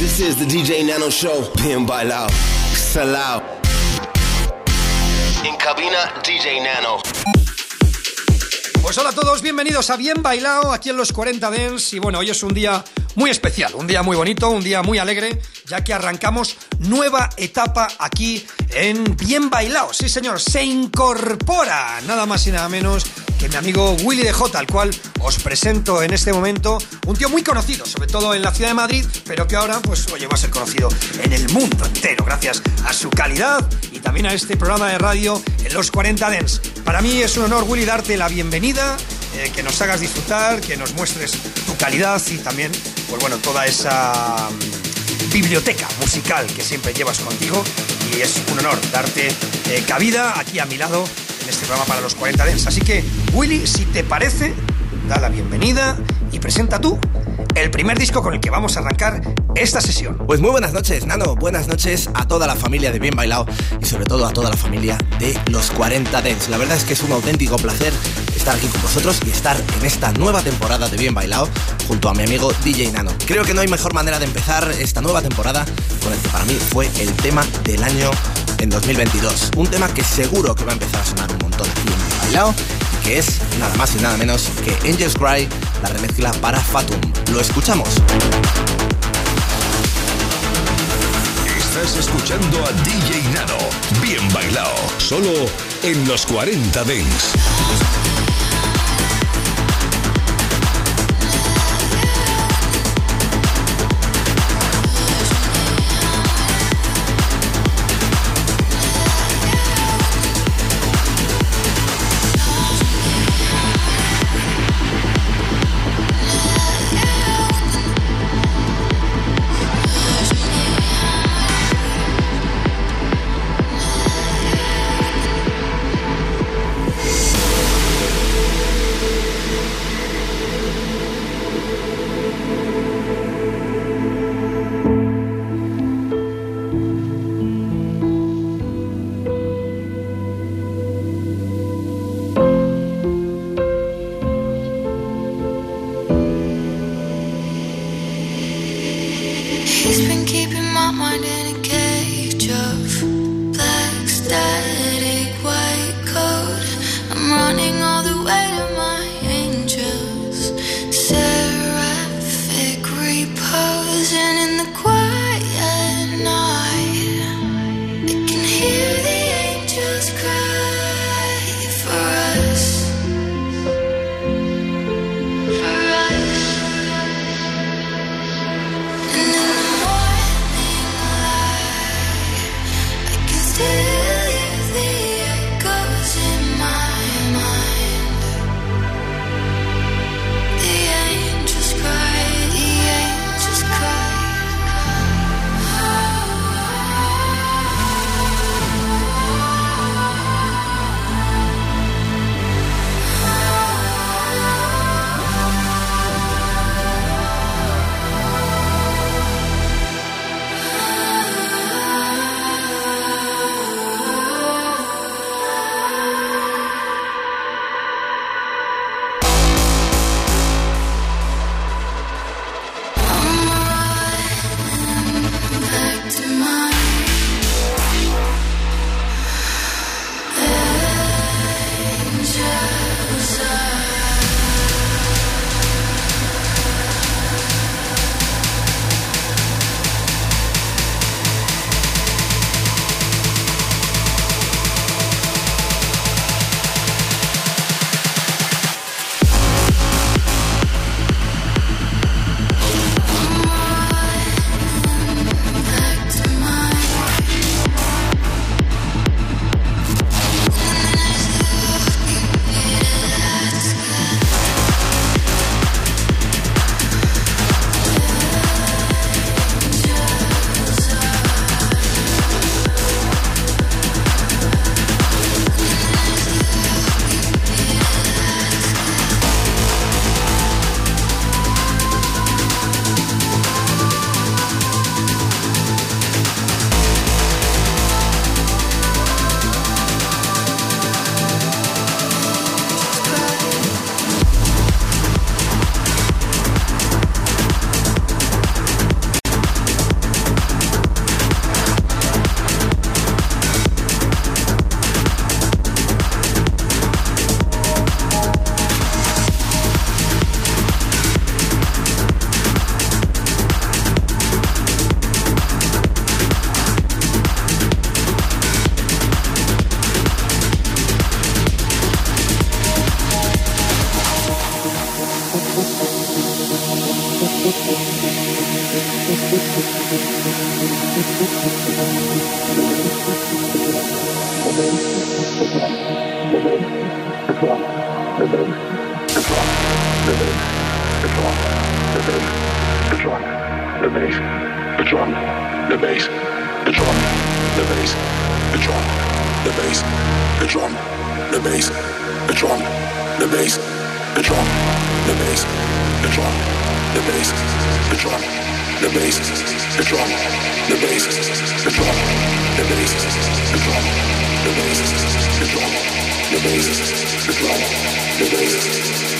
This is the DJ Nano Show. Bien bailado. Salao. En cabina, DJ Nano. Pues hola a todos, bienvenidos a Bien Bailado aquí en los 40 Dents. Y bueno, hoy es un día muy especial, un día muy bonito, un día muy alegre, ya que arrancamos nueva etapa aquí en Bien Bailado. Sí, señor, se incorpora nada más y nada menos que mi amigo Willy de J, al cual os presento en este momento. Un tío muy conocido, sobre todo en la ciudad de Madrid, pero que ahora, pues, va a ser conocido en el mundo entero, gracias a su calidad y también a este programa de radio en los 40 Dents. Para mí es un honor, Willy, darte la bienvenida. Eh, que nos hagas disfrutar, que nos muestres tu calidad y también, pues bueno, toda esa mm, biblioteca musical que siempre llevas contigo y es un honor darte eh, cabida aquí a mi lado este programa para los 40 Dents. Así que, Willy, si te parece, da la bienvenida y presenta tú el primer disco con el que vamos a arrancar esta sesión. Pues muy buenas noches, Nano. Buenas noches a toda la familia de Bien Bailado y sobre todo a toda la familia de los 40 Dents. La verdad es que es un auténtico placer estar aquí con vosotros y estar en esta nueva temporada de Bien Bailado junto a mi amigo DJ Nano. Creo que no hay mejor manera de empezar esta nueva temporada con el que para mí fue el tema del año en 2022. Un tema que seguro que va a empezar a sonar un montón en Bien Bailado que es nada más y nada menos que Angels Cry, la remezcla para Fatum. Lo escuchamos. Estás escuchando a DJ Nano. Bien bailado. Solo en los 40 Dents. the drum, the bass, the drum, the bass, the drum the waist, the drum, the waist.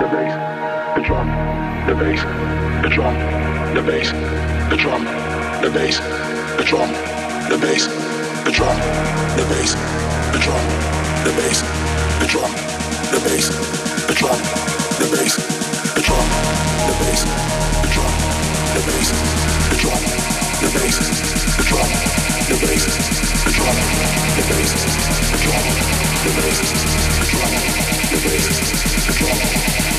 the bass, the drum, the bass, the drum, the bass, the drum, the bass, the drum, the bass, the drum, the bass, the drum, the bass, the drum, the bass, the drum, the bass, the drum, the bass, the drum, the bass, the drum, the bass, the drum, the bass, the drum, the bass, the drum, the bass, the drum, the bass, the drum.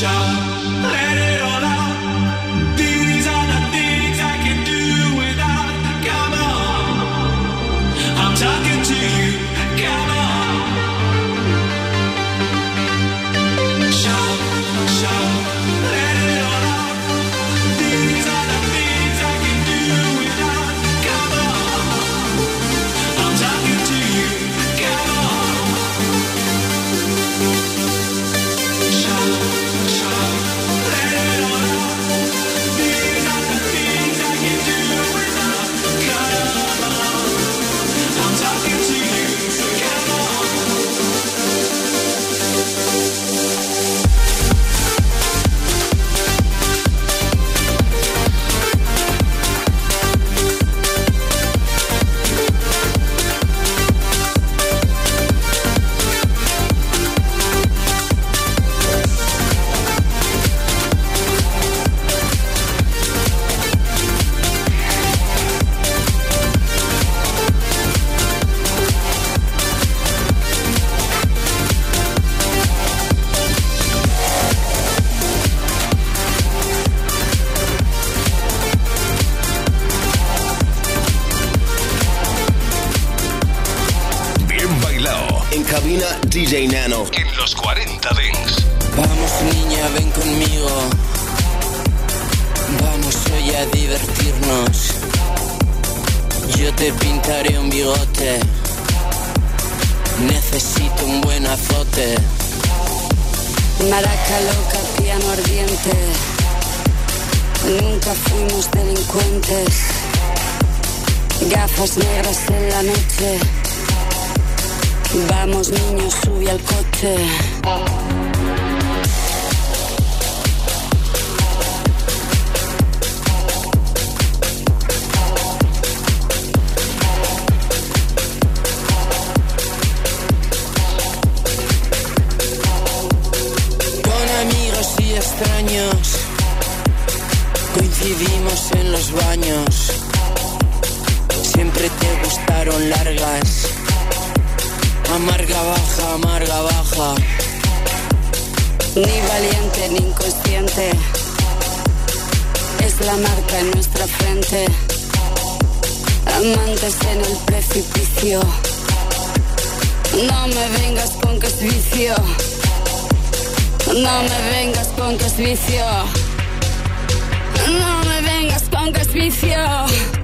shine. en la noche. Vamos niños, sube al coche. Con amigos y extraños coincidimos en los baños te gustaron largas. Amarga baja, amarga baja. Ni valiente ni inconsciente. Es la marca en nuestra frente. Amantes en el precipicio. No me vengas con que es vicio. No me vengas con que es vicio. No me vengas con que es vicio.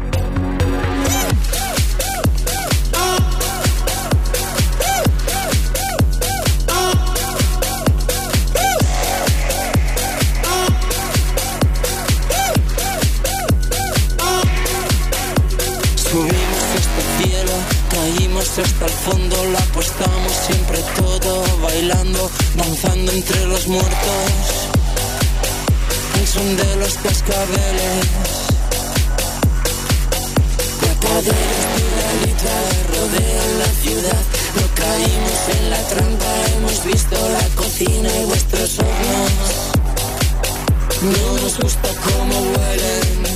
hasta el fondo, la apostamos siempre todo, bailando, danzando entre los muertos. El son de los cascabeles. Mataderos de la guitarra rodean la ciudad, no caímos en la trampa, hemos visto la cocina y vuestros hornos. No nos gusta cómo huelen.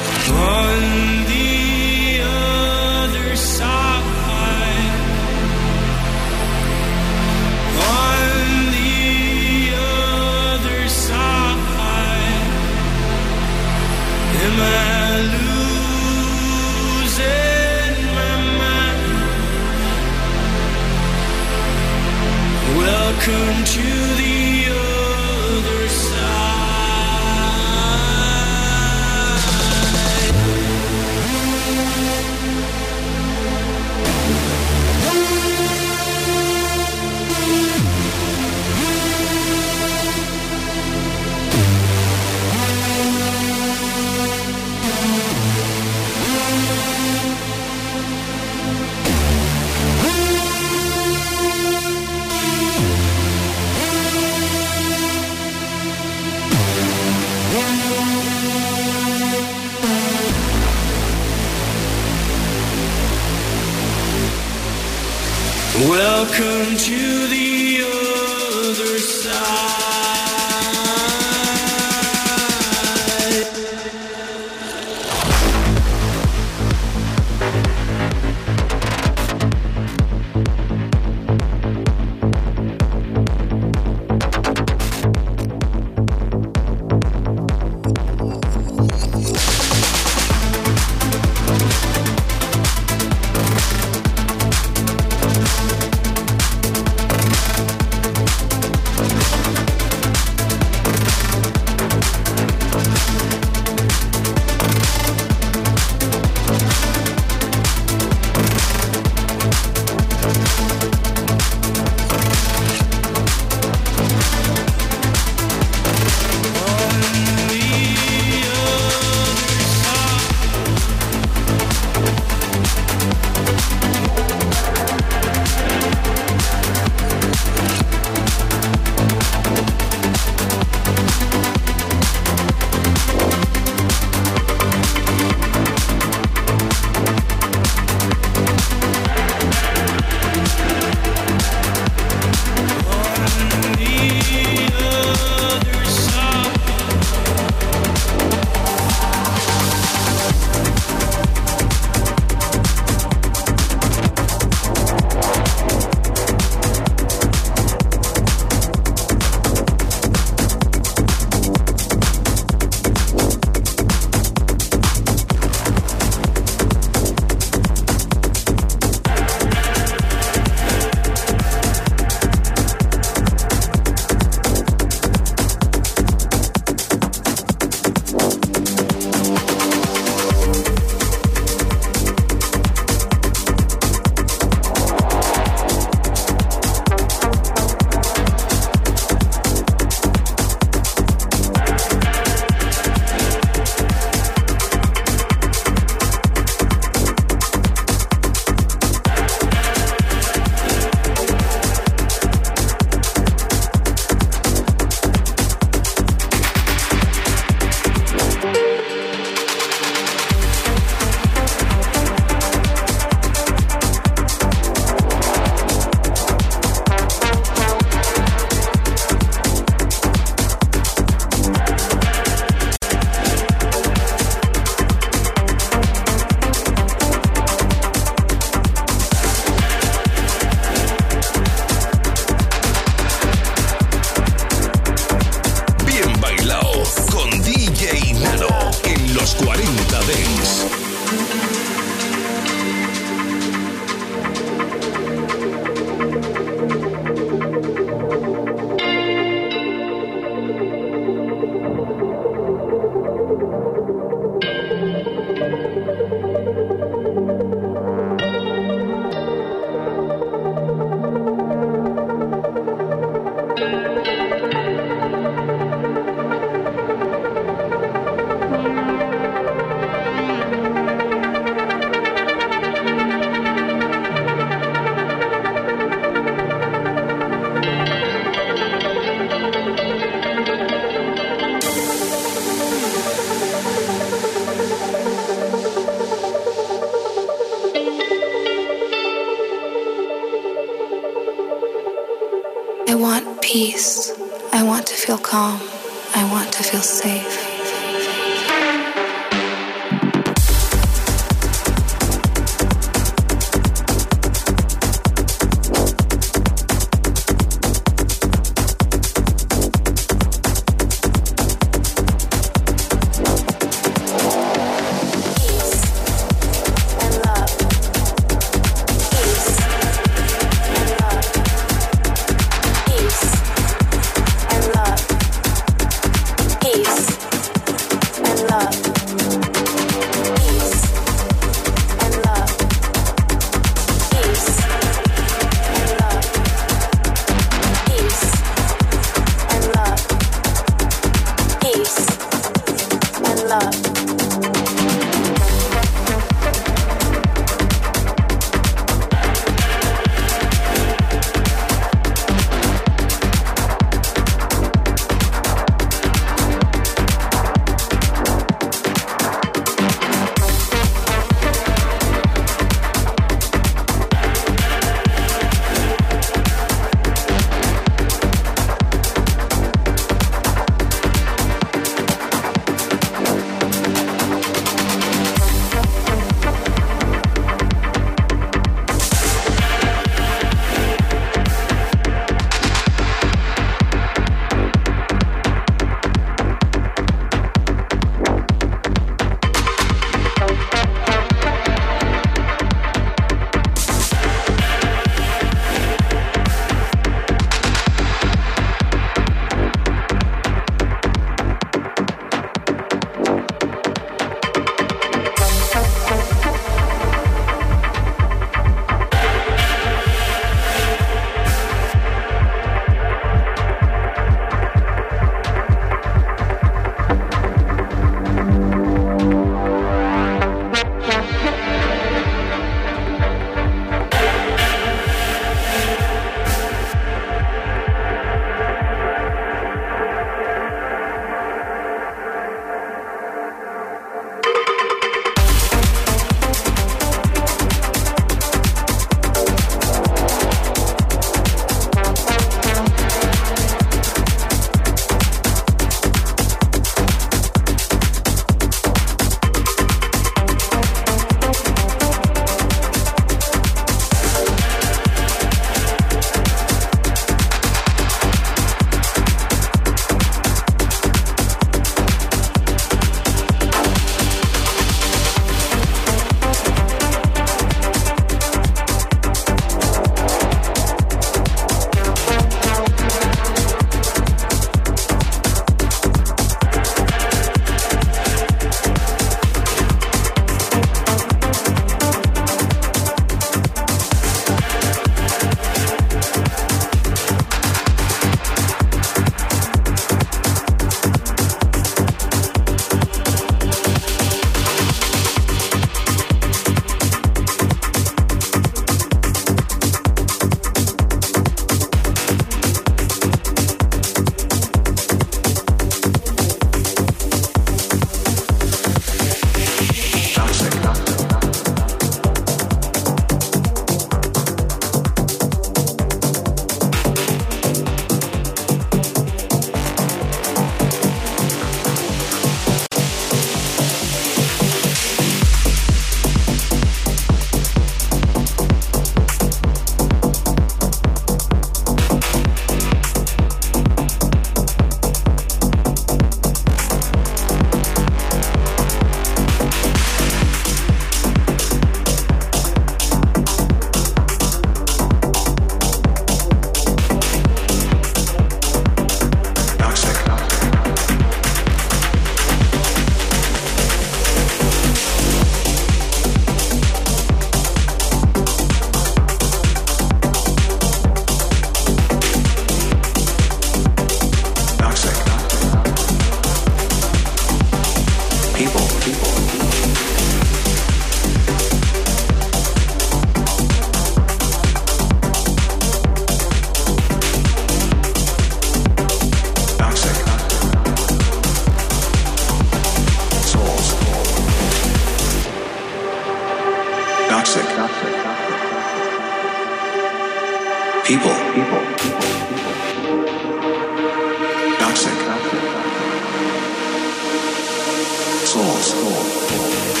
source.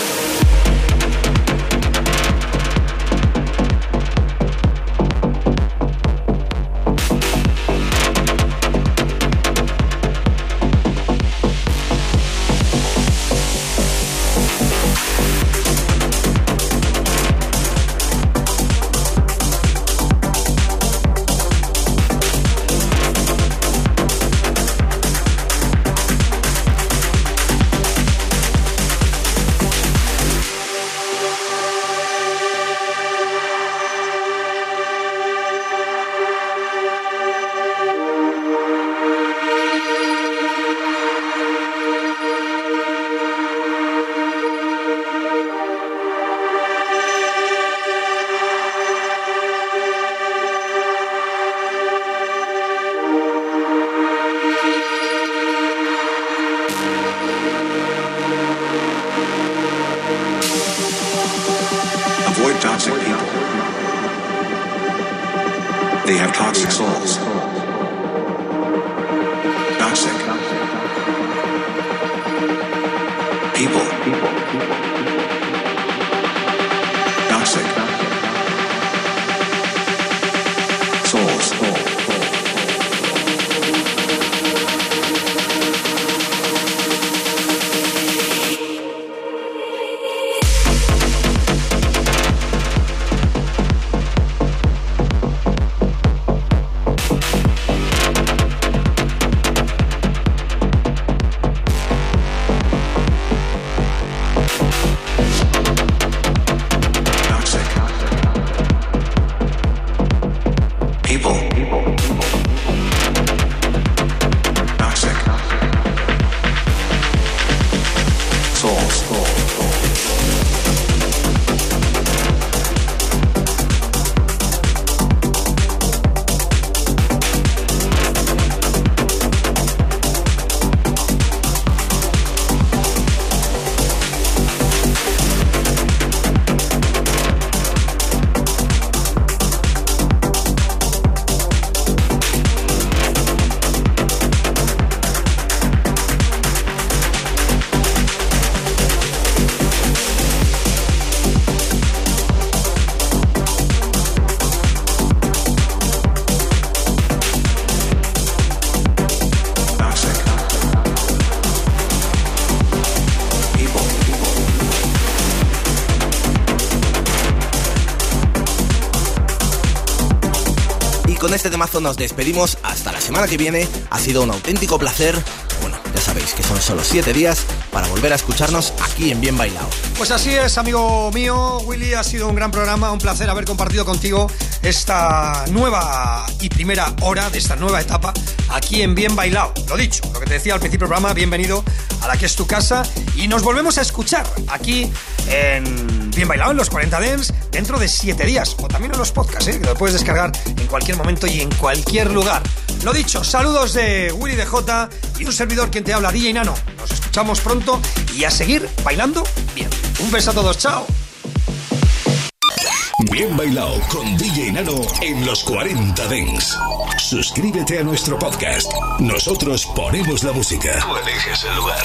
Este temazo nos despedimos hasta la semana que viene. Ha sido un auténtico placer. Bueno, ya sabéis que son solo 7 días para volver a escucharnos aquí en Bien Bailado. Pues así es, amigo mío. Willy, ha sido un gran programa, un placer haber compartido contigo esta nueva y primera hora de esta nueva etapa aquí en Bien Bailado. Lo dicho, lo que te decía al principio del programa, bienvenido a la que es tu casa y nos volvemos a escuchar aquí en Bien Bailado en los 40 Dents dentro de 7 días o también en los podcasts, ¿eh? que lo puedes descargar cualquier momento y en cualquier lugar. Lo dicho, saludos de Willy DJ y un servidor quien te habla, DJ Nano. Nos escuchamos pronto y a seguir bailando bien. Un beso a todos, chao. Bien bailado con DJ Nano en los 40 Dents. Suscríbete a nuestro podcast. Nosotros ponemos la música. Tú eliges el lugar.